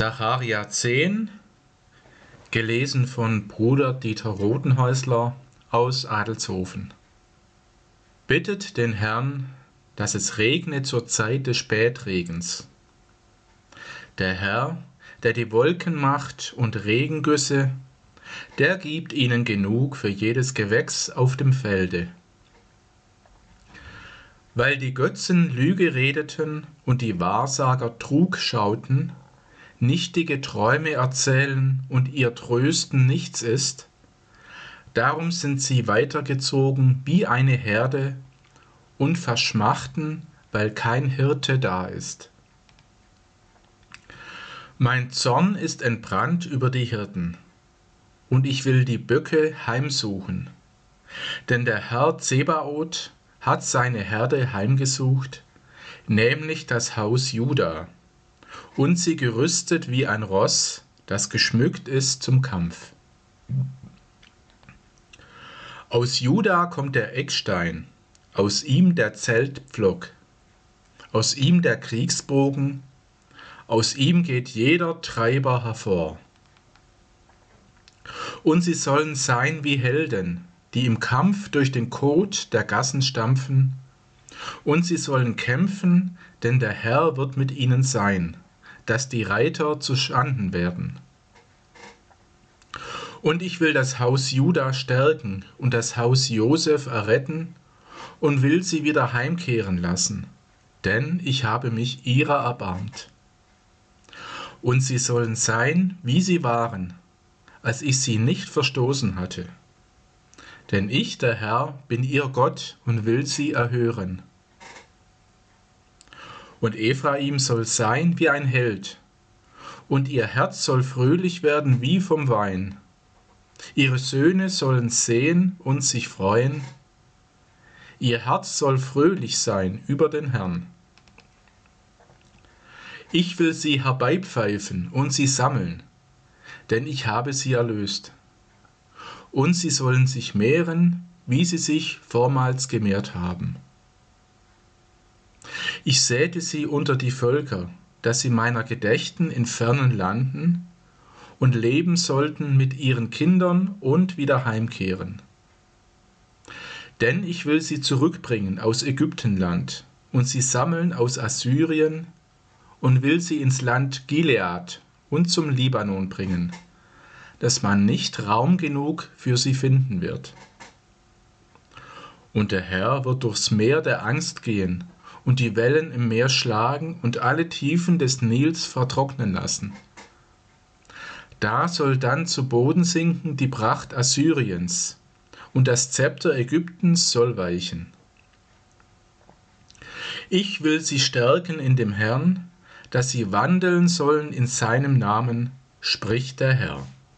Sacharja 10, gelesen von Bruder Dieter Rodenhäusler aus Adelshofen. Bittet den Herrn, dass es regne zur Zeit des Spätregens. Der Herr, der die Wolken macht und Regengüsse, der gibt ihnen genug für jedes Gewächs auf dem Felde. Weil die Götzen Lüge redeten und die Wahrsager Trug schauten, nichtige Träume erzählen und ihr Trösten nichts ist, darum sind sie weitergezogen wie eine Herde und verschmachten, weil kein Hirte da ist. Mein Zorn ist entbrannt über die Hirten, und ich will die Böcke heimsuchen. Denn der Herr Zebaoth hat seine Herde heimgesucht, nämlich das Haus Juda und sie gerüstet wie ein Ross, das geschmückt ist zum Kampf. Aus Juda kommt der Eckstein, aus ihm der Zeltpflock, aus ihm der Kriegsbogen, aus ihm geht jeder Treiber hervor. Und sie sollen sein wie Helden, die im Kampf durch den Kot der Gassen stampfen, und sie sollen kämpfen, denn der Herr wird mit ihnen sein dass die Reiter zu Schanden werden. Und ich will das Haus Juda stärken und das Haus Josef erretten und will sie wieder heimkehren lassen, denn ich habe mich ihrer erbarmt. Und sie sollen sein, wie sie waren, als ich sie nicht verstoßen hatte. Denn ich, der Herr, bin ihr Gott und will sie erhören. Und Ephraim soll sein wie ein Held, und ihr Herz soll fröhlich werden wie vom Wein. Ihre Söhne sollen sehen und sich freuen. Ihr Herz soll fröhlich sein über den Herrn. Ich will sie herbeipfeifen und sie sammeln, denn ich habe sie erlöst. Und sie sollen sich mehren, wie sie sich vormals gemehrt haben. Ich säte sie unter die Völker, dass sie meiner gedächten in fernen Landen und leben sollten mit ihren Kindern und wieder heimkehren. Denn ich will sie zurückbringen aus Ägyptenland und sie sammeln aus Assyrien und will sie ins Land Gilead und zum Libanon bringen, dass man nicht Raum genug für sie finden wird. Und der Herr wird durchs Meer der Angst gehen und die Wellen im Meer schlagen und alle Tiefen des Nils vertrocknen lassen. Da soll dann zu Boden sinken die Pracht Assyriens, und das Zepter Ägyptens soll weichen. Ich will sie stärken in dem Herrn, dass sie wandeln sollen in seinem Namen, spricht der Herr.